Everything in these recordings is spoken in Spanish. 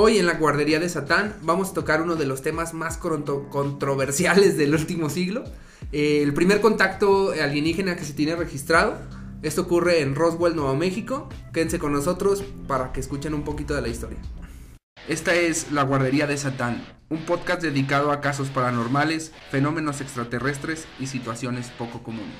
Hoy en la guardería de Satán vamos a tocar uno de los temas más controversiales del último siglo. Eh, el primer contacto alienígena que se tiene registrado. Esto ocurre en Roswell, Nuevo México. Quédense con nosotros para que escuchen un poquito de la historia. Esta es La Guardería de Satán, un podcast dedicado a casos paranormales, fenómenos extraterrestres y situaciones poco comunes.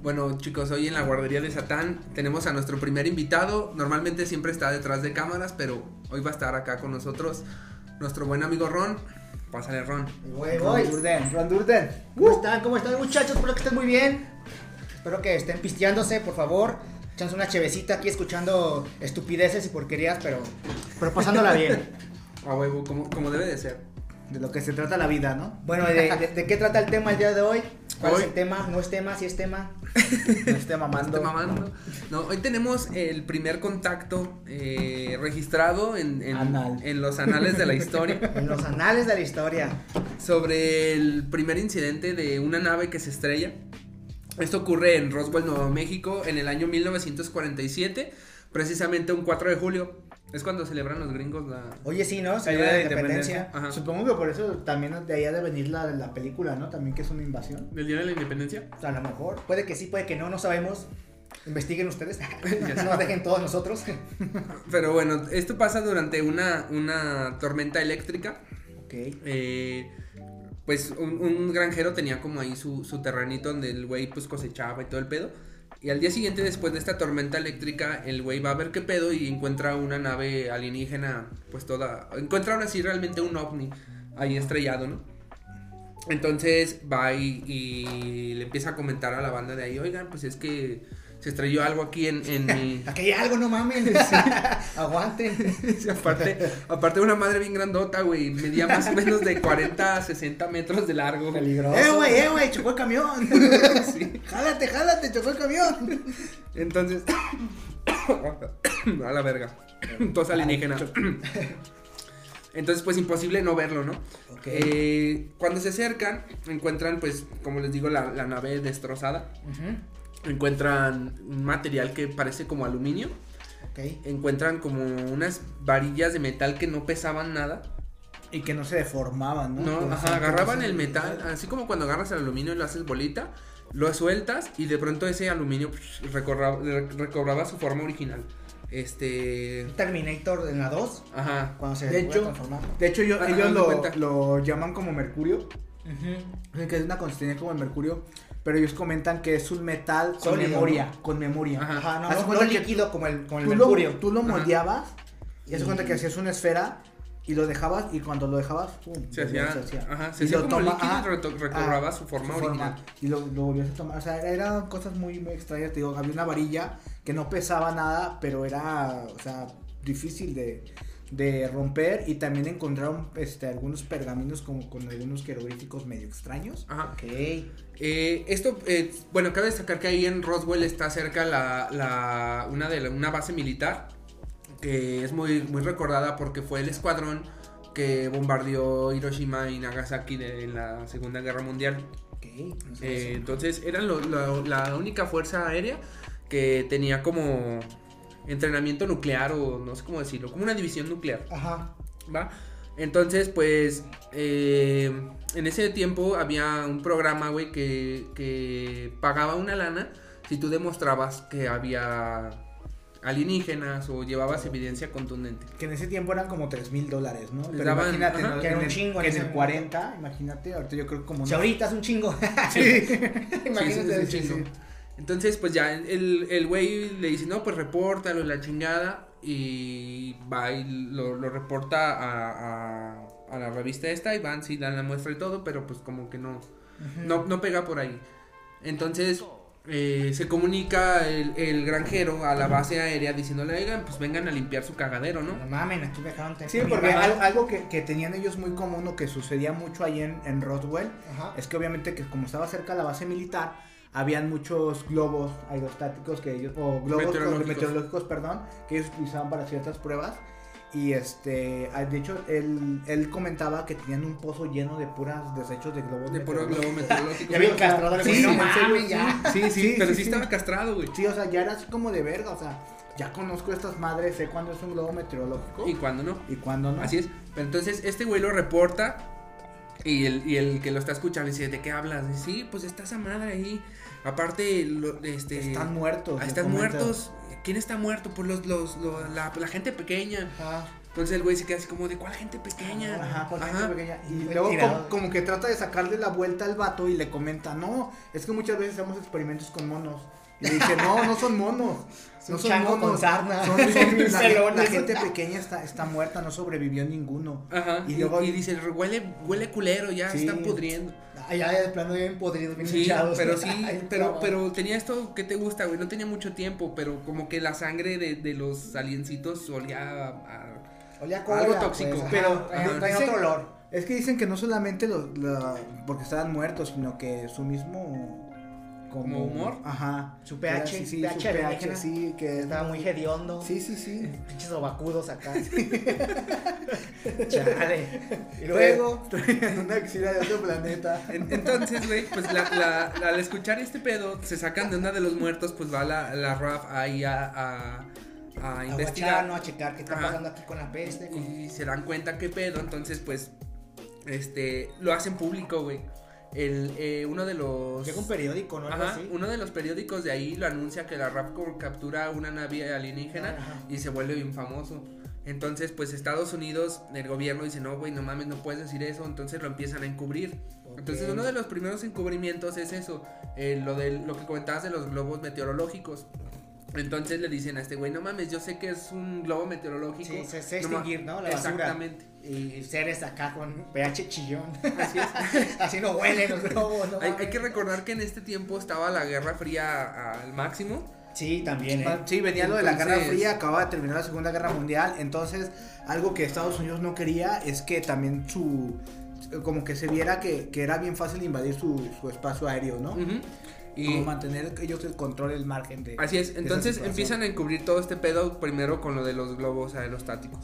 Bueno, chicos, hoy en la guardería de Satán tenemos a nuestro primer invitado. Normalmente siempre está detrás de cámaras, pero hoy va a estar acá con nosotros nuestro buen amigo Ron. Pásale, Ron. Voy, Ron. Durden, Ron Durden. ¿Cómo están? ¿Cómo están, muchachos? Espero que estén muy bien. Espero que estén pisteándose, por favor. Echándose una chevecita aquí escuchando estupideces y porquerías, pero, pero pasándola bien. A huevo, como, como debe de ser. De lo que se trata la vida, ¿no? Bueno, ¿de, de- de qué trata el tema el día de hoy? ¿Cuál Hoy- es el tema? ¿No es tema? ¿Sí es tema? No esté mamando. Estoy mamando. No, hoy tenemos el primer contacto eh, registrado en, en- Anal. en los anales de la historia En los anales de la historia. sobre el primer incidente de una nave que se estrella. Esto ocurre en Roswell, Nuevo México, en el año 1947, precisamente un 4 de julio. Es cuando celebran los gringos la... Oye, sí, ¿no? Se la de independencia. Ajá. Supongo que por eso también de allá de venir la, la película, ¿no? También que es una invasión. ¿Del Día de la Independencia? A lo mejor. Puede que sí, puede que no, no sabemos. Investiguen ustedes. no nos dejen todos nosotros. Pero bueno, esto pasa durante una, una tormenta eléctrica. ok. Eh, pues un, un granjero tenía como ahí su, su terrenito donde el güey pues cosechaba y todo el pedo. Y al día siguiente, después de esta tormenta eléctrica, el güey va a ver qué pedo y encuentra una nave alienígena, pues toda... Encuentra ahora sí realmente un ovni ahí estrellado, ¿no? Entonces va y, y le empieza a comentar a la banda de ahí, oigan, pues es que se estrelló algo aquí en, en mi... Aquí hay algo, no mames. Aguanten. Sí, aparte, aparte una madre bien grandota, güey, medía más o menos de 40 a 60 metros de largo. Peligroso. Eh, güey, eh, güey, chocó el camión. Sí. Jálate, jálate, chocó el camión. Entonces, a la verga. Tos alienígena. Entonces, pues imposible no verlo, ¿no? Ok. Eh, cuando se acercan, encuentran, pues, como les digo, la, la nave destrozada. Ujú, Encuentran un material que parece como aluminio. Encuentran como unas varillas de metal que no pesaban nada. Y que no se deformaban, ¿no? No, ajá, agarraban el metal, así como cuando agarras el aluminio y lo haces bolita, lo sueltas y de pronto ese aluminio pues, recorra- recobraba su forma original. Este, Terminator en la 2, ajá, cuando se De hecho, transformar. de hecho yo- Ajá, ellos lo llaman como mercurio. Ujú. Que es una consistencia como el mercurio. Pero ellos comentan que es un metal con Sólido, memoria. Con memoria. Ajá. Ajá, no, no, no líquido como el, como el mercurio. lo, tú lo Ajá. moldeabas y de cuenta que hacías una esfera y lo dejabas y cuando lo dejabas, pum, se hacía, volvía, ajá, se Y hacía lo como toma- líquido y ah, recobraba ah, su forma original. Y lo, lo volvías a tomar. O sea, era- eran cosas muy, muy extrañas. Te digo, había una varilla que no pesaba nada, pero era, o sea, difícil de, de romper. Y también encontraron este, algunos pergaminos como con algunos jeroglíficos medio extraños. Ajá. Ok. Eh, esto, eh, bueno, cabe destacar que ahí en Roswell está cerca la, la, una, de la- una base militar que es muy, muy recordada porque fue el escuadrón que bombardeó Hiroshima y Nagasaki de, en la Segunda Guerra Mundial. Ok. no sé Eh, entonces eran lo- lo- la única fuerza aérea que tenía como entrenamiento nuclear o no sé cómo decirlo, como una división nuclear. Ajá. ¿va? Entonces, pues, eh, en ese tiempo había un programa, güey, que, que pagaba una lana si tú demostrabas que había alienígenas o llevabas evidencia contundente. Que en ese tiempo eran como 3 mil dólares, ¿no? Pero daban- imagínate, ajá, ¿no? que era un el- chingo en que en ese el momento. 40, imagínate, ahorita yo creo como Si no. ahorita es un chingo. Sí. Imagínate. Sí, sí, sí, sí. Entonces, pues ya el, el güey le dice, no, pues repórtalo, la chingada. Y va y lo, lo reporta a, a, a la revista esta y van, sí, dan la muestra y todo, pero pues como que no, no, no pega por ahí. Entonces eh, se comunica el, el granjero a la base aérea diciéndole, oigan, pues vengan a limpiar su cagadero, ¿no? No mamen, aquí dejaron Sí, porque al- algo que, que tenían ellos muy común o que sucedía mucho ahí en, en Roswell Ajá. es que obviamente que como estaba cerca de la base militar, habían muchos globos aerostáticos que ellos, o globos Meteorológicos. meteorológicos, perdón, que ellos utilizaban para ciertas pruebas. Y este, ah, de hecho, él, él comentaba que tenían un pozo lleno de puras desechos de globos De puro meteorológicos. globo meteorológico. Ya bien castrado, Sí, güey, no en serio, mames, sí. ya. Sí, sí, Sí, pero sí, sí, sí. estaba castrado, güey. Sí, o sea, ya era así como de verga, o sea, ya conozco estas madres, sé cuándo es un globo meteorológico Y cuando no. y cuándo no. Así es. Pero entonces este güey lo reporta y el, y el que lo está escuchando dice, ¿de qué hablas? Dice, sí, pues está esa madre ahí. Aparte, lo- este... Están muertos. ah, están comenta. muertos. ¿Quién está muerto? Pues los, los, los- la, la gente pequeña. Ajá. Entonces el güey se queda así como, ¿de cuál gente pequeña? Ajá, por Ajá. gente pequeña. Y luego como, como que trata de sacarle la vuelta al vato y le comenta, no, es que muchas veces hacemos experimentos con monos. Y le dice, no, no son monos. No son chango monos. con sarna. Son, son- la, la gente pequeña está, está muerta, no sobrevivió ninguno. Ajá. Y Y, luego- y dice, huele, huele culero, ya Sí. están pudriendo. Ah, ya de plano bien podridos, bien Sí, hinchados. pero sí, Ay, pero, pero tenía esto que te gusta, güey. No tenía mucho tiempo, pero como que la sangre de, de los aliencitos olía a, a- Olía a algo tóxico, pues, pero dice- otro olor. Es que dicen que no solamente los, la- porque estaban muertos, sino que su mismo... ¿Como humor? Ajá. Su pH, Sí, sí, pH su pH, sí, que Estaba muy hediondo. Sí, sí, sí. Pinches ovacudos acá. Chale. Y luego. traían una axila de otro planeta. En- Entonces, güey, pues la, la- al escuchar este pedo, se sacan de una de los muertos, pues va la, la RAF ahí a, a, a A guachar, investigar. ¿no? A checar qué está Ajá. pasando aquí con la peste. con- Y se dan cuenta qué pedo, entonces, pues, este, lo hacen público, güey. El, eh, uno de los... Llega un periódico, ¿no? Algo Ajá, así. uno de los periódicos de ahí lo anuncia que la RAF co- captura una nave alienígena Ajá. y se vuelve bien famoso. Entonces, pues Estados Unidos, el gobierno dice, no, güey, no mames, no puedes decir eso, entonces lo empiezan a encubrir. Entonces, uno de los primeros encubrimientos es eso, eh, lo, de, lo que comentabas de los globos meteorológicos. Entonces le dicen a este güey, no mames, yo sé que es un globo meteorológico. Sí, se, se extinguir, ¿no? La basura. Exactamente. Y seres acá con pH chillón. Así es. Así no huelen los globos, ¿no? Hay, que recordar que en este tiempo estaba la Guerra Fría al máximo. Sí, también, ¿eh? Sí, venía lo de la Guerra Fría, acababa de terminar la Segunda Guerra Mundial, entonces algo que Estados Unidos no quería es que también su, como que se viera que, que era bien fácil invadir su, su espacio aéreo, ¿no? Como Y mantener ellos el control, el margen de... así es, entonces empiezan a encubrir todo este pedo primero con lo de los globos aerostáticos.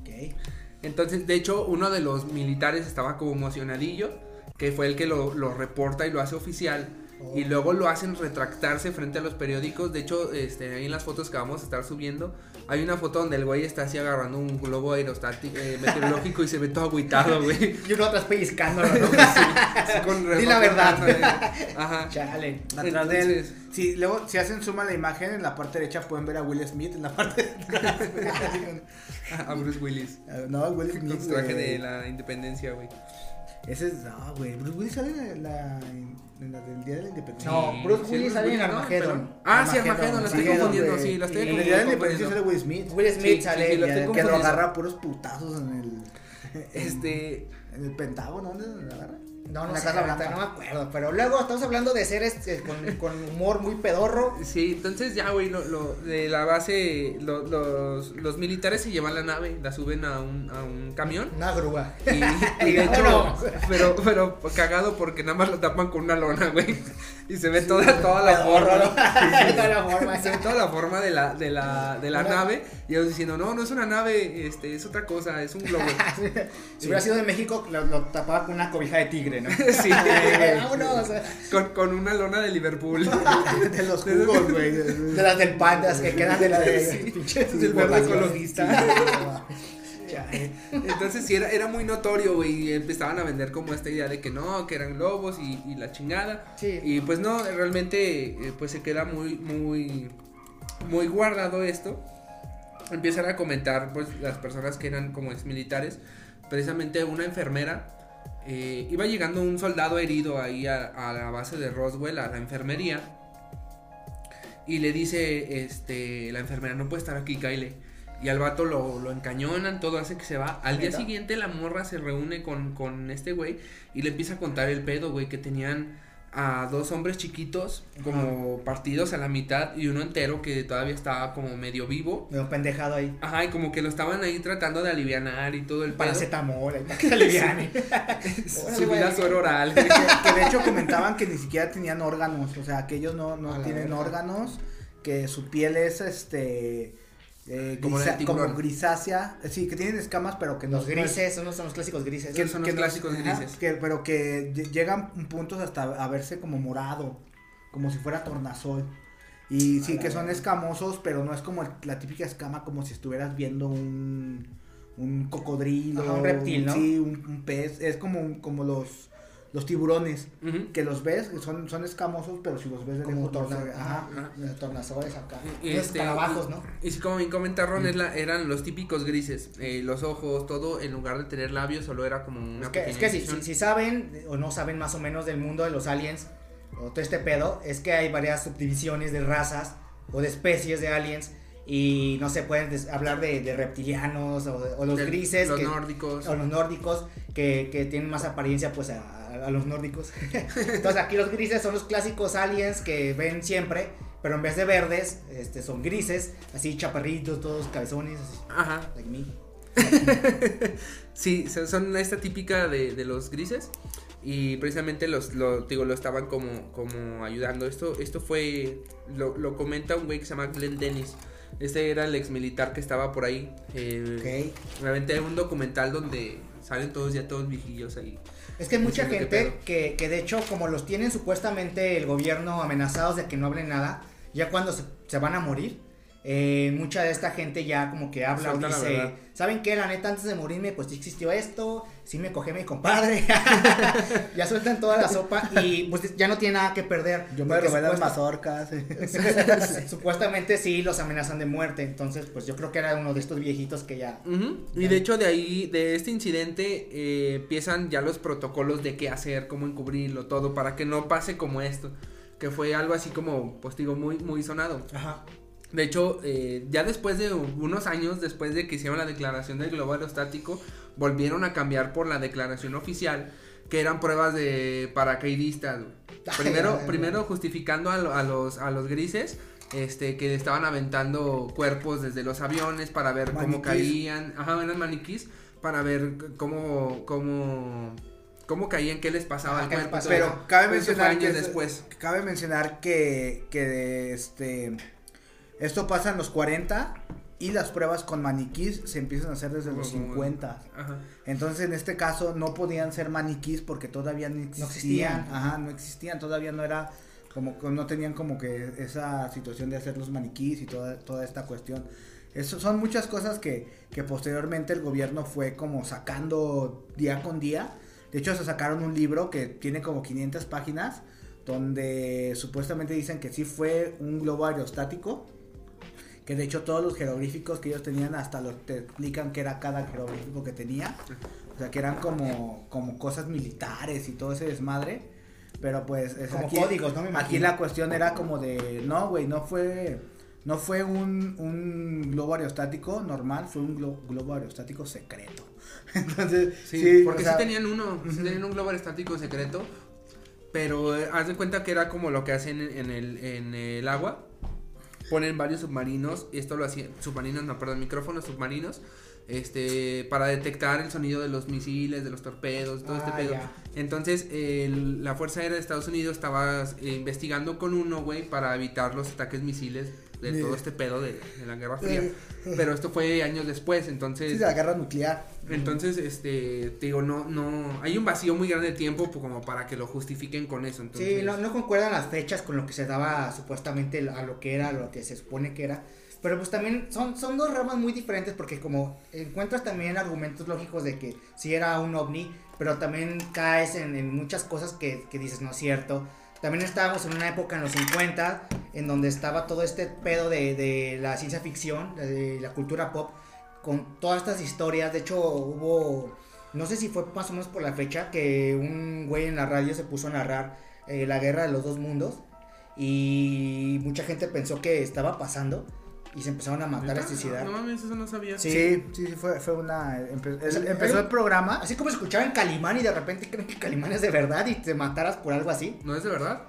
Ok. Entonces, de hecho, uno de los militares estaba como emocionadillo, que fue el que lo, lo reporta y lo hace oficial. Y Oh. luego lo hacen retractarse frente a los periódicos. De hecho, este, ahí en las fotos que vamos a estar subiendo, hay una foto donde el güey está así agarrando un globo aerostático eh, meteorológico y se ve todo agüitado, güey. Y uno atrás pellizcándolo, ¿no? Así con Di la verdad. reportándole. Ajá. Chale. Atrás de él. Sí, luego si hacen suma la imagen, en la parte derecha pueden ver a Will Smith, en la parte A Bruce Willis. No, Will Con Smith. su traje de la independencia, güey. Ese es, no, güey, Bruce Willis sale en la, en la del Día de la Independencia. No, Bruce Sí, Willis sale en. Armageddon. Ah, sí, Armageddon, lo estoy confundiendo, sí, lo estoy Y- En el Día de la confundiendo. Independencia sale Will Smith. Will Smith Sí, sale. sí, sí, lo que, estoy que lo confundiendo. agarra puros putazos en el. Este, En el Pentágono, ¿dónde lo agarra? No, no la sé, Casa Blanca. no me acuerdo. Pero luego estamos hablando de seres eh, con, con humor muy pedorro. sí, entonces ya, güey, lo, lo- de la base, lo- los, los militares se llevan la nave, la suben a un, a un camión. Una grúa. Y, y de hecho, pero, pero cagado porque nada más lo tapan con una lona, güey. Y se ve toda, toda la forma. Toda la forma. Se ve toda la forma de la, de la, de la Una- nave. Y ellos diciendo, no, no es una nave, este, es otra cosa, es un globo. Si hubiera sido de México, lo, lo tapaba con una cobija de tigre, ¿no? sí, Vámonos. con, con una lona de Liverpool. De los jugos, güey. De las del pandas que quedan de la de Sí, pinches es el verde ecologista. Chale. Entonces sí era, era muy notorio, güey, y empezaban a vender como esta idea de que no, que eran globos y, y la chingada. Sí. Y pues no, realmente eh, pues se queda muy, muy, muy guardado esto. Empiezan a comentar pues las personas que eran como exmilitares, precisamente una enfermera. eh, iba llegando un soldado herido ahí a, a la base de Roswell, a la enfermería. Y le dice, este, la enfermera, no puede estar aquí, Kyle. Y al vato lo, lo encañonan, todo hace que se va. Al día siguiente la morra se reúne con, con este güey y le empieza a contar el pedo, güey, que tenían a dos hombres chiquitos como partidos a la mitad y uno entero que todavía estaba como medio vivo. Me veo pendejado ahí. Ajá, y como que lo estaban ahí tratando de alivianar y todo el pedo. Paracetamol, para que se aliviane. Subir a suero oral. Que, que de hecho comentaban que ni siquiera tenían órganos, o sea, que ellos no, no tienen órganos, que su piel es este eh, Como grisa- grisácea, eh, sí, que tienen escamas, pero que no Los grises, son los, son los clásicos grises. Que son los no- clásicos grises. que- pero que lle- llegan puntos hasta a verse como morado, como si fuera tornasol. Y sí, que son escamosos, pero no es como la típica escama como si estuvieras viendo un, un cocodrilo. Ajá, un reptil, ¿no? Sí, un, un pez. Es como, como los, los tiburones, que los ves, son, son escamosos, pero si los ves de Como se torna, ajá, Ajá. de tornasores acá. Y- y este, escarabajos, y- ¿no? Y sí, como bien comentaron, es la- eran los típicos grises. eh, los ojos, todo, en lugar de tener labios, solo era como una Es que, es pequeña que si, si, si saben o no saben más o menos del mundo de los aliens o todo este pedo, es que hay varias subdivisiones de razas o de especies de aliens y no se pueden hablar de, de reptilianos o, de- o los grises Los que- nórdicos. o los nórdicos que, que tienen más apariencia pues a, a los nórdicos. Entonces aquí los grises son los clásicos aliens que ven siempre, pero en vez de verdes este, son grises, así chaparritos, todos cabezones, así, Ajá. like me. Sí, son- esta típica de, de los grises. Y precisamente los, lo, digo, lo estaban como, como ayudando. Esto, esto fue, lo, lo comenta un güey que se llama Glenn Dennis. Este era el ex militar que estaba por ahí. Eh, Ok. Realmente hay un documental donde salen todos ya todos viejillos ahí. Es que hay mucha gente que, que de hecho como los tienen supuestamente el gobierno amenazados de que no hablen nada, ya cuando se, se van a morir, eh, mucha de esta gente ya como que habla o dice. ¿saben qué? La neta antes de morirme pues sí existió esto, sí me cogí a mi compadre, ya sueltan toda la sopa y pues ya no tiene nada que perder. Yo me robé las mazorcas. Supuestamente sí los amenazan de muerte, entonces pues yo creo que era uno de estos viejitos que ya... Y de hecho de ahí, de este incidente, eh, empiezan ya los protocolos de qué hacer, cómo encubrirlo, todo, para que no pase como esto. Que fue algo así como, pues digo, muy, muy sonado. Ajá. De hecho, eh, ya después de unos años, después de que hicieron la declaración del globo aerostático, volvieron a cambiar por la declaración oficial, que eran pruebas de paracaidistas. Primero, primero justificando a, lo- a los, a los grises, este, que estaban aventando cuerpos desde los aviones para ver cómo caían, ajá, eran maniquís, para ver cómo, cómo, cómo caían, qué les pasaba al cuerpo. Pero cabe mencionar años que es- después. Cabe mencionar que, que este esto pasa en los 40 y las pruebas con maniquís se empiezan a hacer desde los Como- 50. Ajá. Entonces en este caso no podían ser maniquís porque todavía no existían. existían. Ajá, no existían, todavía no era como que no tenían como que esa situación de hacer los maniquís y toda, toda esta cuestión. Eso son muchas cosas que, que posteriormente el gobierno fue como sacando día con día. De hecho, se sacaron un libro que tiene como 500 páginas donde supuestamente dicen que sí fue un globo aerostático. Que de hecho todos los jeroglíficos que ellos tenían hasta lo te explican que era cada jeroglífico que tenía. O sea, que eran como, como cosas militares y todo ese desmadre. Pero pues es Como aquí, códigos, ¿no? Me aquí la cuestión era como de, no, güey, no fue, no fue un, un globo aerostático normal, fue un glo- globo aerostático secreto. Entonces, Sí, sí, porque o sea, sí tenían uno, sí tenían un globo aerostático secreto, pero eh, haz de cuenta que era como lo que hacen en, en el, en el agua, ponen varios submarinos, y esto lo hacían, submarinos, no, perdón, micrófonos submarinos, este, para detectar el sonido de los misiles, de los torpedos, todo este Ah, pedo. Entonces, el- la Fuerza Aérea de Estados Unidos estaba eh, investigando con uno, güey, para evitar los ataques misiles de Sí. todo este pedo de, de la Guerra Fría. Pero esto fue años después, entonces... sí, de la guerra nuclear. Entonces, este, te digo, no, no, hay un vacío muy grande de tiempo pues, como para que lo justifiquen con eso. Entonces, Sí, no, no concuerdan las fechas con lo que se daba supuestamente a lo que era, lo que se supone que era. Pero pues también son, son dos ramas muy diferentes porque como encuentras también argumentos lógicos de que si era un ovni, pero también caes en, en muchas cosas que, que dices no es cierto. También estábamos en una época en los 50 en donde estaba todo este pedo de, de la ciencia ficción, de la cultura pop, con todas estas historias. De hecho hubo, no sé si fue más o menos por la fecha, que un güey en la radio se puso a narrar eh, la guerra de los dos mundos y mucha gente pensó que estaba pasando y se empezaron a matar, a suicidar. No mames, eso no sabía. Sí. Sí, sí, fue, fue una... empe- empezó el programa. Así como escuchaban Calimán y de repente creen que Calimán es de verdad y te mataras por algo así. ¿No es de verdad?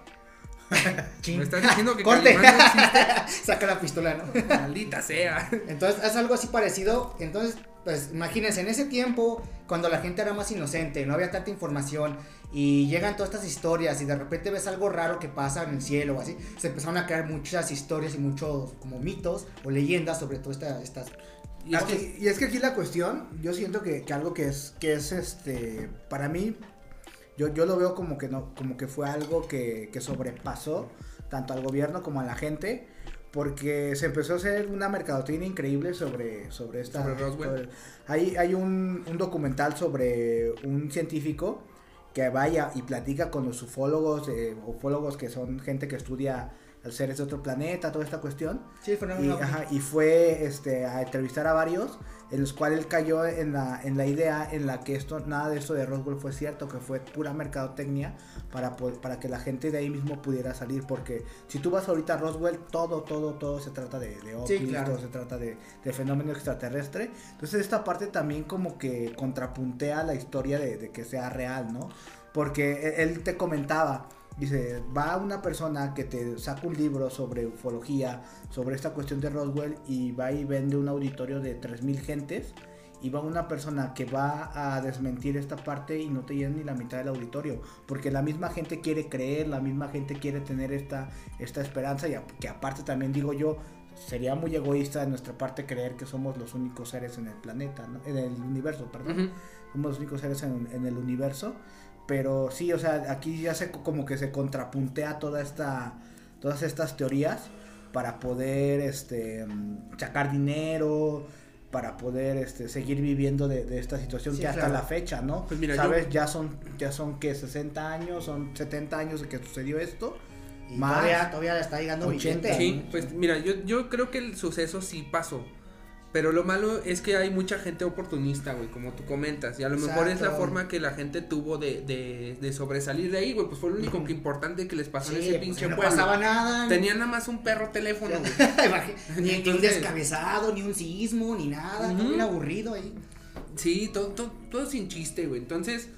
¿Me estás diciendo que Corte. Calimán no existe? Saca la pistola, ¿no? Maldita sea. Entonces es algo así parecido. Entonces, pues imagínense, en ese tiempo, cuando la gente era más inocente, no había tanta información y llegan todas estas historias y de repente ves algo raro que pasa en el cielo o así, se empezaron a crear muchas historias y muchos como mitos o leyendas sobre todas esta, estas... Y es que, y es que aquí la cuestión, yo siento que, que algo que es, que es este, para mí, yo, yo lo veo como que no, como que fue algo que, que sobrepasó tanto al gobierno como a la gente, porque se empezó a hacer una mercadotecnia increíble sobre, sobre esta... Sobre Roswell. sobre- hay hay un, un documental sobre un científico que vaya y platica con los ufólogos, eh, ufólogos que son gente que estudia seres de otro planeta, toda esta cuestión. Sí, fue Y, ajá, y fue este, a entrevistar a varios, en los cuales él cayó en la, en la idea en la que esto, nada de esto de Roswell fue cierto, que fue pura mercadotecnia para, para que la gente de ahí mismo pudiera salir. Porque si tú vas ahorita a Roswell, todo, todo, todo se trata de, de ovnis, claro. todo se trata de, de fenómeno extraterrestre. Entonces esta parte también como que contrapuntea la historia de, de que sea real, ¿no? Porque él- él te comentaba, dice, va una persona que te saca un libro sobre ufología, sobre esta cuestión de Roswell y va y vende un auditorio de 3.000 gentes y va una persona que va a desmentir esta parte y no te llena ni la mitad del auditorio, porque la misma gente quiere creer, la misma gente quiere tener esta, esta esperanza y a- que aparte también digo yo, sería muy egoísta de nuestra parte creer que somos los únicos seres en el planeta, ¿no? en el universo, perdón somos los únicos seres en, en el universo. Pero sí, o sea, aquí ya se como que se contrapuntea toda esta, todas estas teorías para poder este, mm, sacar dinero, para poder este, seguir viviendo de, de esta situación Sí, que hasta claro. la fecha, ¿no? Pues mira, Sabes, yo- ya son, ya son que 60 años, son 70 años de que sucedió esto. Y más todavía, todavía le está llegando 80. vigente. Sí, pues mira, yo, yo creo que el suceso sí pasó. Pero lo malo es que hay mucha gente oportunista, güey, como tú comentas. Y a lo mejor es la forma que la gente tuvo de, de, de sobresalir de ahí, güey. Pues fue lo único que importante que les pasó en ese pues, pinche no pueblo. pasaba nada. Tenían nada más un perro teléfono, güey. Ni, un descabezado, ni un sismo, ni nada. Todo bien aburrido ahí. Sí, todo, todo, todo sin chiste, güey. Entonces,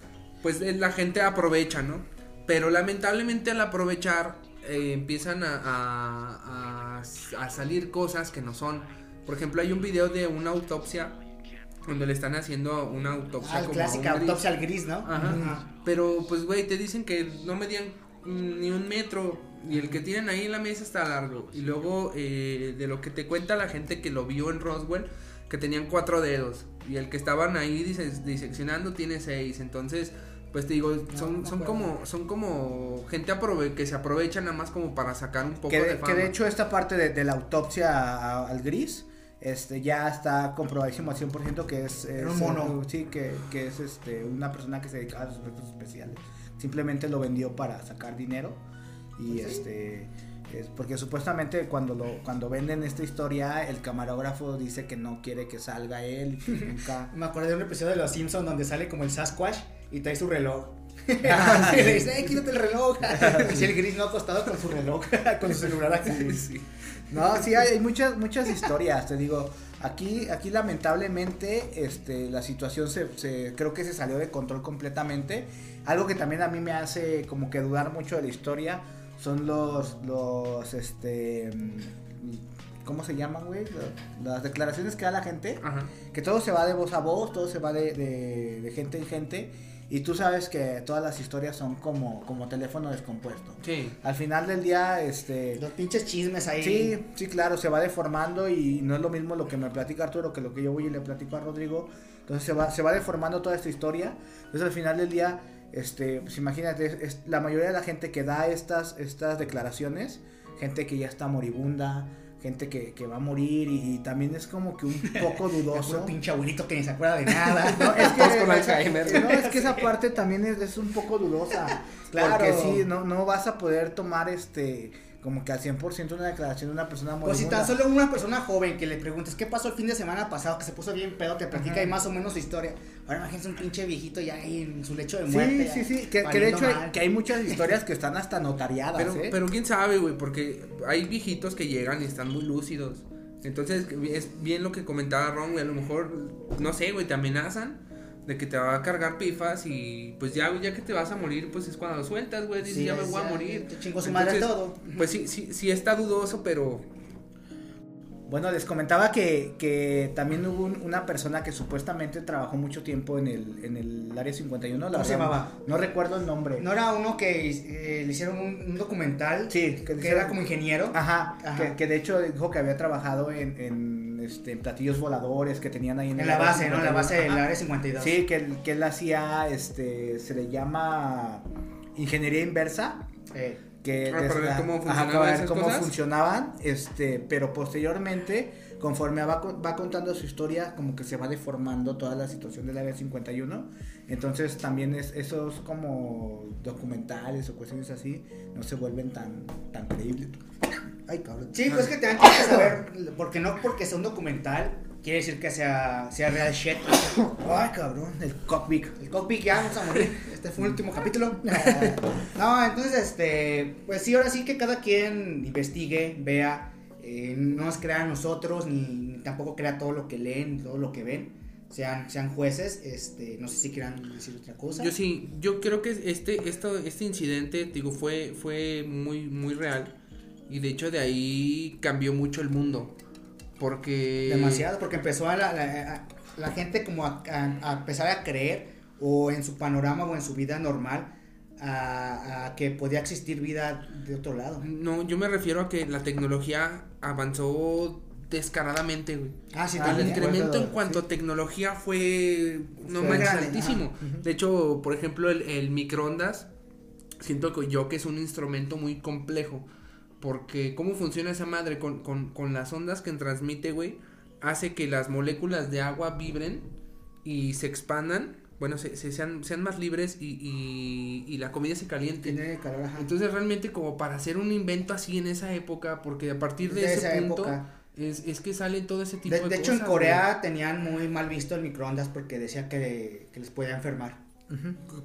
pues eh, la gente aprovecha, ¿no? Pero lamentablemente al aprovechar eh, empiezan a, a, a- a salir cosas que no son. Por ejemplo, hay un video de una autopsia donde le están haciendo una autopsia Ah, como a clásica un gris. autopsia al gris, ¿no? Ajá. Pero pues, güey, te dicen que no medían ni un metro. Y el que tienen ahí en la mesa está largo. Y luego, eh, de lo que te cuenta la gente que lo vio en Roswell, que tenían cuatro dedos. Y el que estaban ahí diseccionando tiene seis. Entonces, pues te digo, son, no son como, son como gente aprove que se aprovecha nada más como para sacar un poco que, de de, fama. que de hecho esta parte de, de la autopsia a- al gris este ya está comprobadísimo al 100% que es, un mono. sí que, que es este una persona que se dedicaba a los efectos especiales simplemente lo vendió para sacar dinero y Pues sí. este es porque supuestamente cuando lo cuando venden esta historia el camarógrafo dice que no quiere que salga él y que nunca Me acordé de un episodio de Los Simpsons donde sale como el Sasquatch y trae su reloj. Ah, y le dice, eh, quítate el reloj. y si el gris no acostado con su reloj, con su celular acá. Sí. No, sí, hay, muchas, muchas historias, te digo. Aquí, aquí lamentablemente, este, la situación se, se- creo que se salió de control completamente. Algo que también a mí me hace como que dudar mucho de la historia son los, los, este, mm, ¿cómo se llaman, güey? Las declaraciones que da la gente. Ajá. Que todo se va de voz a voz, todo se va de, de- de gente en gente. Y tú sabes que todas las historias son como, como teléfono descompuesto. Sí. Al final del día, este... Los pinches chismes ahí. Sí, sí, claro, se va deformando y no es lo mismo lo que me platica Arturo que lo que yo voy y le platico a Rodrigo. Entonces se va, se va deformando toda esta historia. Entonces al final del día, este, pues imagínate, es, es la mayoría de la gente que da estas, estas declaraciones, gente que ya está moribunda, gente que, que va a morir y, y también es como que un poco dudoso. pinche abuelito que ni se acuerda de nada. No, es que, con esa, no, es que esa parte también es, es un poco dudosa. Claro. Porque sí, no, no vas a poder tomar este como que al 100% una declaración de una persona Pues si tan solo una persona joven que le preguntes qué pasó el fin de semana pasado, que se puso bien pedo, te platica Ajá. ahí más o menos su historia. Ahora imagínense un pinche viejito ya ahí en su lecho de Sí, muerte. sí, ya sí, que, que de hecho hay, que hay muchas historias que están hasta notariadas, Pero, ¿eh? pero quién sabe, güey, porque hay viejitos que llegan y están muy lúcidos. Entonces, es bien lo que comentaba Ron, güey, a lo mejor, no sé, güey, te amenazan de que te va a cargar pifas y pues ya, ya que te vas a morir, pues es cuando lo sueltas, güey, dices, Sí, ya me voy a morir. te chingó su madre todo. Pues sí, sí, sí está dudoso, pero Bueno, les comentaba que, que también hubo un- una persona que supuestamente trabajó mucho tiempo en el, en el área 51. la ¿Cómo se llamaba? No recuerdo el nombre. No era uno que eh, le hicieron un, un documental Sí, que, era como ingeniero. Ajá, Ajá. Que, que de hecho dijo que había trabajado en, en, este, platillos voladores que tenían ahí en, la base, ¿no? En la 51. base del área 52. Sí, que, él- que él hacía, este, se le llama ingeniería inversa. Eh, que Ah, para ver cómo ajá, funcionaban ver cómo este, pero posteriormente, conforme va, co- va contando su historia, como que se va deformando toda la situación del área 51. Entonces también es, esos como documentales o cuestiones así no se vuelven tan, tan creíbles. Ay, cabrón. Sí, pues que tienes que saber, porque no porque sea un documental, quiere decir que sea, sea real shit. Ay, cabrón, el cockpit. El cockpit ya vamos a morir. Este fue el último capítulo. No, entonces, este, pues sí, ahora sí que cada quien investigue, vea, eh, no nos crea a nosotros, ni, ni tampoco crea todo lo que leen, ni todo lo que ven. Sean, sean jueces, este, no sé si quieran decir otra cosa. Yo sí, yo creo que este, esto, este incidente, digo, fue, fue muy, muy real. Y de hecho de ahí cambió mucho el mundo. Porque... Demasiado, porque empezó a la, la- a- la gente como a, a- a empezar a creer, o en su panorama o en su vida normal, a, que podía existir vida de otro lado. No, yo me refiero a que la tecnología avanzó descaradamente, güey. Ah, sí, Ah, el incremento en sí. cuanto a tecnología fue no Fue manches grande, altísimo. ajá. De hecho, por ejemplo, el, el microondas siento que yo que es un instrumento muy complejo porque cómo funciona esa madre con, con, con las ondas que transmite, güey, hace que las moléculas de agua vibren y se expandan, bueno, se, se- sean, sean más libres y, y, y la comida se caliente. Tiene calor, ajá. Entonces realmente como para hacer un invento así en esa época, porque a partir de, De ese esa punto época. es, es que salen todo ese tipo De, de, de hecho, en cosas, Corea tenían muy mal visto el microondas porque decía que, que les podía enfermar.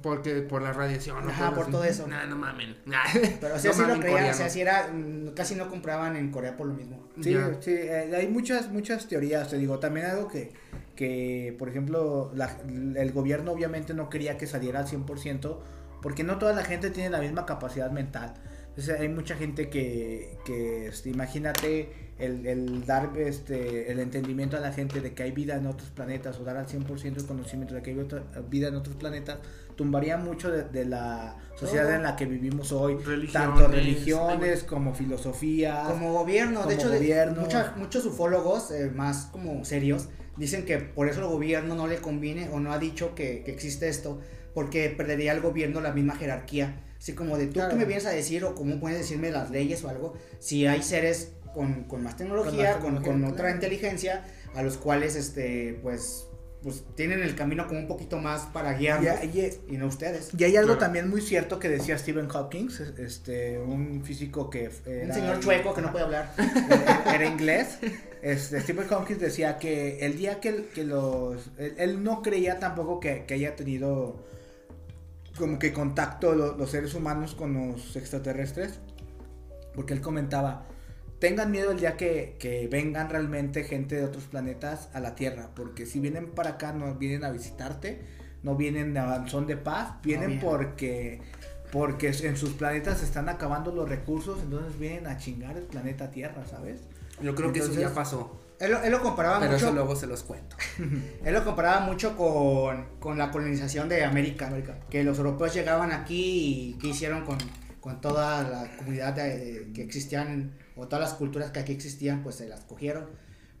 Porque por la radiación, ¿no? Ajá, por todo eso. Nah, no mamen. Pero No así lo creían, o sea, sí era, mm, casi no compraban en Corea por lo mismo. Sí, sí, eh, hay muchas, muchas teorías, te digo, también algo que, que por ejemplo, la- el gobierno obviamente no quería que saliera al 100%, porque no toda la gente tiene la misma capacidad mental. Entonces hay mucha gente que, que este, imagínate el, el dar este, el entendimiento a la gente de que hay vida en otros planetas o dar al 100% el conocimiento de que hay otra- vida en otros planetas, tumbaría mucho de, de la sociedad Todo. en la que vivimos hoy, Religiones, tanto religiones como filosofía. Como gobierno, como de hecho, de- gobierno. mucha- muchos ufólogos eh, más como serios dicen que por eso el gobierno no le conviene o no ha dicho que, que existe esto, porque perdería el gobierno la misma jerarquía. Así como de tú Claro. que me vienes a decir o cómo puedes decirme las leyes o algo, si hay seres con, con más tecnología, con, tecnología, con claro. otra inteligencia, a los cuales este pues pues tienen el camino como un poquito más para guiarnos Y, y- y no ustedes. y hay algo Claro. también muy cierto que decía Stephen Hawking, este, un físico que era, Un señor chueco que no puede hablar. era, era inglés. Este, Stephen Hawking decía que el día que, que los... Él, él no creía tampoco que, que haya tenido como que contacto lo- los seres humanos con los extraterrestres. Porque él comentaba, tengan miedo el día que, que vengan realmente gente de otros planetas a la Tierra. Porque si vienen para acá, no vienen a visitarte, no vienen a son de paz, vienen porque... Porque en sus planetas se están acabando los recursos, entonces vienen a chingar el planeta Tierra, ¿sabes? Yo creo que eso ya pasó. Él, lo- él lo comparaba Pero mucho. eso luego se los cuento. Él lo comparaba mucho con, con la colonización de América, Que los europeos llegaban aquí y qué hicieron con, con toda la comunidad de- que existían, o todas las culturas que aquí existían, pues se las cogieron.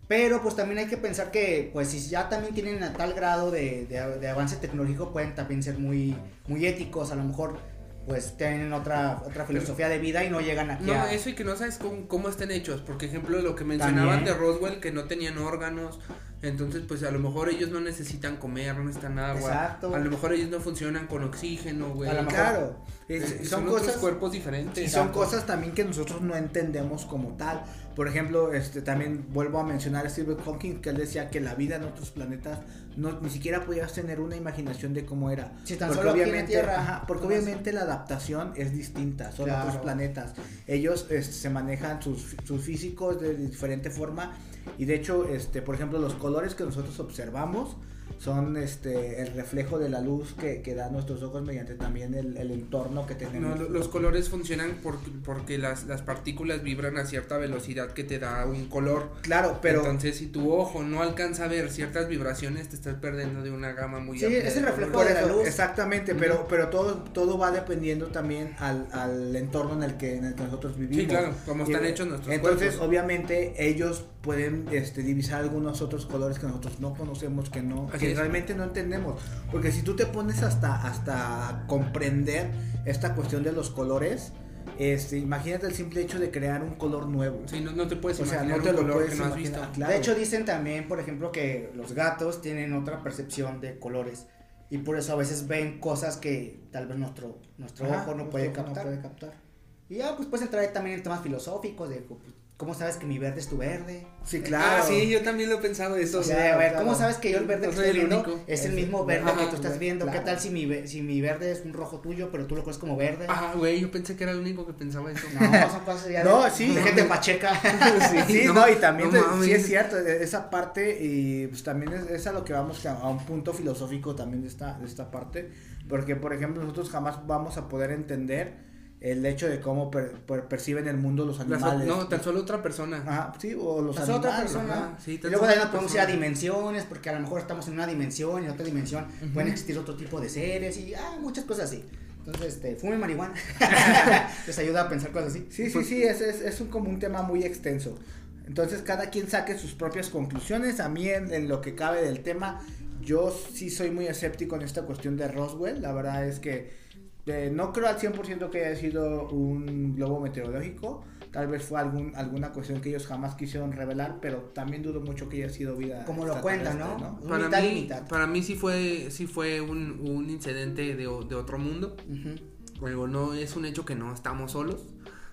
Pero pues también hay que pensar que pues si ya también tienen a tal grado de, de- de avance tecnológico, pueden también ser muy, muy éticos, a lo mejor pues tienen otra, otra filosofía de vida y no llegan aquí No, a... eso y que no sabes cómo, cómo estén hechos. Porque, ejemplo, lo que mencionaban También. de Roswell, que no tenían órganos. Entonces, pues a lo mejor ellos no necesitan comer, no necesitan agua. Exacto. A lo mejor ellos no funcionan con oxígeno, güey. A lo mejor- Claro, Es- es- son, son otros cosas cuerpos diferentes. y son cosas también que nosotros no entendemos como tal. Por ejemplo, este también vuelvo a mencionar a Stephen Hawking que él decía que la vida en otros planetas no ni siquiera podías tener una imaginación de cómo era. Si tan porque solo aquí en la obviamente, Tierra, ajá, porque obviamente la adaptación es distinta, son Claro. otros planetas. Ellos este, se manejan sus, sus físicos de diferente forma y de hecho, este, por ejemplo, los colores que nosotros observamos son este el reflejo de la luz que, que dan nuestros ojos mediante también el, el entorno que tenemos. lo- los colores funcionan porque, porque las, las partículas vibran a cierta velocidad que te da un color. Claro, pero Entonces, si tu ojo no alcanza a ver ciertas vibraciones, te estás perdiendo de una gama muy Sí, amplia es el de reflejo de la luz. Exactamente, pero, pero todo, todo va dependiendo también al, al entorno en el que, en el que nosotros vivimos. Sí, claro, como están Y, hechos nuestros Entonces, cuerpos. obviamente, ellos pueden este, divisar algunos otros colores que nosotros no conocemos, que no, que es. realmente no entendemos. Porque si tú te pones hasta, hasta comprender esta cuestión de los colores, este, imagínate el simple hecho de crear un color nuevo. Sí, no, no te puedes o sea, imaginar no te un lo color puedes que no has imaginar. visto. Claro. De hecho, dicen también, por ejemplo, que los gatos tienen otra percepción de colores. Y por eso a veces ven cosas que tal vez nuestro, nuestro Ajá, ojo no nuestro puede ojo captar. puede captar. Y ya, pues puedes entrar ahí también en temas filosóficos de pues, cómo sabes que mi verde es tu verde. Sí, claro. Ah, sí, yo también lo he pensado eso. O sea, claro, a ver, claro. ¿cómo sabes que yo el verde que estoy viendo único. es el mismo verde Ajá, que tú estás viendo? ¿Qué claro. tal si mi, si mi verde es un rojo tuyo, pero tú lo conoces como verde? Ah, güey, yo pensé que era el único que pensaba eso. No, son cosas ya de, No, sí. de gente pacheca. Sí, No, no, y también no te- mames. sí es cierto, e- esa parte y pues también es, es a lo que vamos a, a un punto filosófico también de esta, de esta parte, porque por ejemplo nosotros jamás vamos a poder entender el hecho de cómo per- per- perciben el mundo los Las- animales. no, tan solo otra persona. Ajá, sí, o los Es animales. otra persona. y luego de ahí nos podemos ir a dimensiones, porque a lo mejor estamos en una dimensión y en otra dimensión pueden existir otro tipo de seres y ah, muchas cosas así. Entonces, este, fumen marihuana. Les ayuda a pensar cosas así. Sí, sí, sí, es, es, es un, como un tema muy extenso. Entonces, cada quien saque sus propias conclusiones. A mí, en, en lo que cabe del tema, yo sí soy muy escéptico en esta cuestión de Roswell. La verdad es que eh, no creo al 100% que haya sido un globo meteorológico. Tal vez fue algún, alguna cuestión que ellos jamás quisieron revelar, pero también dudo mucho que haya sido vida. Como lo cuentan, ¿no? Un Para mitad y mí, mitad. para mí sí fue, sí fue un, un incidente de, de otro mundo. Luego, no es un hecho que no estamos solos.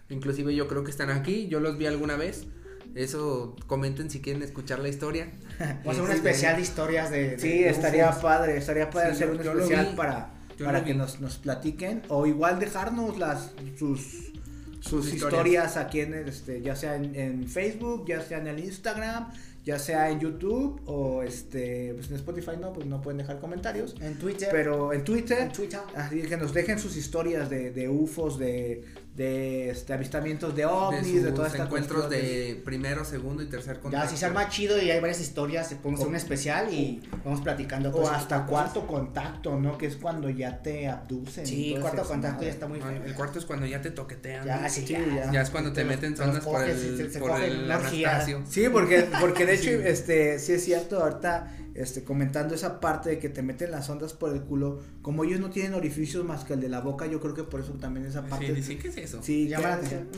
Inclusive yo creo que están aquí. Yo los vi alguna vez. Eso comenten si quieren escuchar la historia. Vamos a hacer un especial de historias de. de- Sí, de estaría UFOs. padre, estaría padre Sí, hacer un especial para, Yo para que nos, nos platiquen o igual dejarnos las sus sus historias. historias. aquí en este ya sea en, en Facebook, ya sea en el Instagram, ya sea en YouTube o este pues en Spotify no, pues no pueden dejar comentarios, En Twitter. pero en Twitter En Twitter. Así que nos dejen sus historias de, de UFOs, de, de este, avistamientos de De ovnis, de, sus todas estas encuentros de primero, segundo y tercer Ya, contacto. si se arma chido y hay varias historias, se podemos hacer un especial y vamos platicando. O hasta cosas. cuarto contacto, ¿no? Que es cuando ya te abducen. Sí, cuarto contacto ya está muy Ah, feo. El cuarto es cuando ya te toquetean. Ya, sí, Sí, ya. ya. Ya es cuando te Te meten sondas por el, se- se por el. Anastasio. Sí, porque, porque de hecho, Sí. este, sí es cierto, ahorita, este, comentando esa parte de que te meten las ondas por el culo, como ellos no tienen orificios más que el de la boca, yo creo que por eso también esa parte. Sí, dicen, ¿qué es eso? Sí, Llama la atención.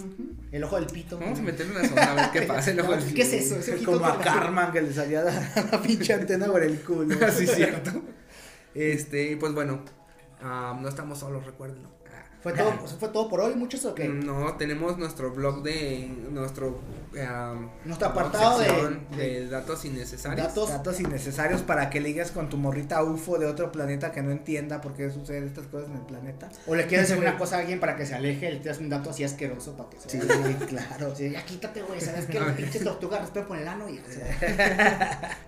El ojo del pito. Vamos a meterle una sonda a ver qué pasa. el ojo No, del- ¿Qué es eso? Ese ojito Como a Carman que le salía la, la pinche antena por el culo. Así es cierto. Este, pues bueno, ah, no estamos solos, recuérdenlo. ¿Fue todo, ¿Fue todo por hoy, muchos o qué? No, tenemos nuestro blog de nuestro ah, Nuestro apartado de- sección de- de datos innecesarios. Datos. Datos innecesarios para que ligas con tu morrita UFO de otro planeta que no entienda por qué suceden estas cosas en el planeta. O le quieres decir una cosa a alguien para que se aleje, le tiras un dato así asqueroso para que se Sí, claro. Sí, ya quítate, güey. ¿Sabes que las pinches tortugas respiran por el ano? Y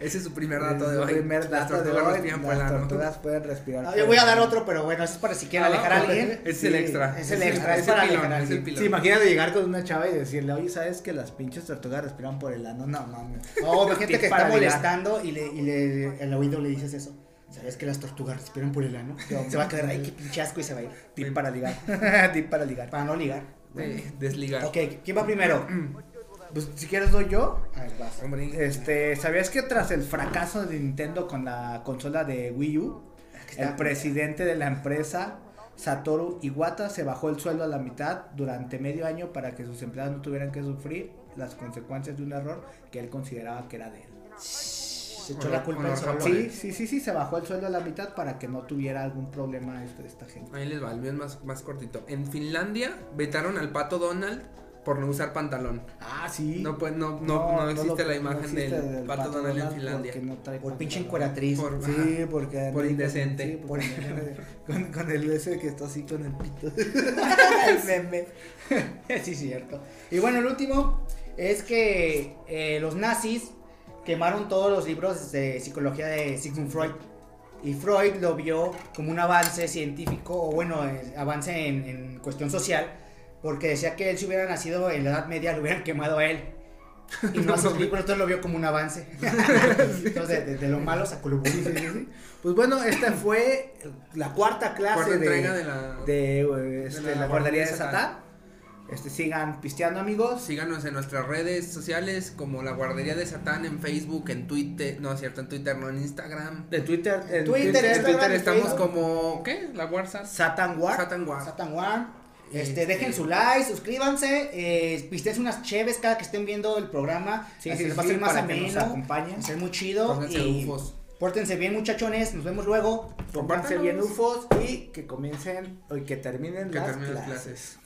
Ese es su primer dato de hoy. primer Las dato de tortugas hoy. respiran por el Las ano. tortugas pueden respirar. Ah, yo voy a dar otro, pero bueno, eso es para si quieren Ah, alejar a alguien. Es Sí, el extra. es el extra, es para pilón, alejar a alguien. Sí, imagínate llegar con una chava y decirle, oye, ¿sabes que las pinches tortugas respiran por el ano? No, mames. No, hay gente que está molestando y le, y le al oído le dices eso. ¿Sabes que las tortugas respiran por el ano? Se va a quedar ahí, qué pinche asco y se va a ir. Tip para ligar. Tip para ligar. Para no ligar. Eh, desligar. Ok, ¿quién va primero? Pues si quieres doy yo. A ver, vas. Este, ¿sabías que tras el fracaso de Nintendo con la consola de Wii U, el presidente de la empresa, Satoru Iwata, se bajó el sueldo a la mitad durante medio año para que sus empleados no tuvieran que sufrir las consecuencias de un error que él consideraba que era de él? Se echó la culpa solo. Sí, sí, sí, sí, se bajó el sueldo a la mitad para que no tuviera algún problema este- esta gente. Ahí les va, el mío es más, más cortito. En Finlandia vetaron al pato Donald por no usar pantalón. Ah, sí. No, pues no, no, no, existe la imagen existe del, pato, Donald en Finlandia. Por pinche encueratriz. Por- Sí, porque Por indecente. Con, sí, por indecente. con, con el ese que está así con el pito. el meme. sí, cierto. Y bueno, el último es que eh, los nazis quemaron todos los libros de psicología de Sigmund Freud. Y Freud lo vio como un avance científico, o bueno, eh, avance en, en cuestión social, porque decía que él si hubiera nacido en la Edad Media lo hubieran quemado a él. Y no a sus libros, entonces lo vio como un avance. entonces, de, lo malo sacó lo bueno. Pues bueno, esta fue la cuarta clase Cuarta de, la... de, este, de la, guardería de Satán. Este, sigan pisteando amigos. Síganos en nuestras redes sociales como la guardería de Satán en Facebook, en Twitter, no es cierto, en Twitter, no en Instagram. De Twitter, en Twitter, En Instagram Twitter estamos Facebook. como, ¿qué? La Warzat. Satan War. Satan War. Satan War. Este, Este- dejen su like, suscríbanse, eh, pisten unas cheves cada que estén viendo el programa. Sí, así sí, les va a sí, ser más para que nos ameno. acompañen. Muy chido. Pónganse y ufos. Pórtense bien, muchachones. Nos vemos luego. Pónganse bien. UFOs y que comiencen o que terminen Que las terminen las clases. clases.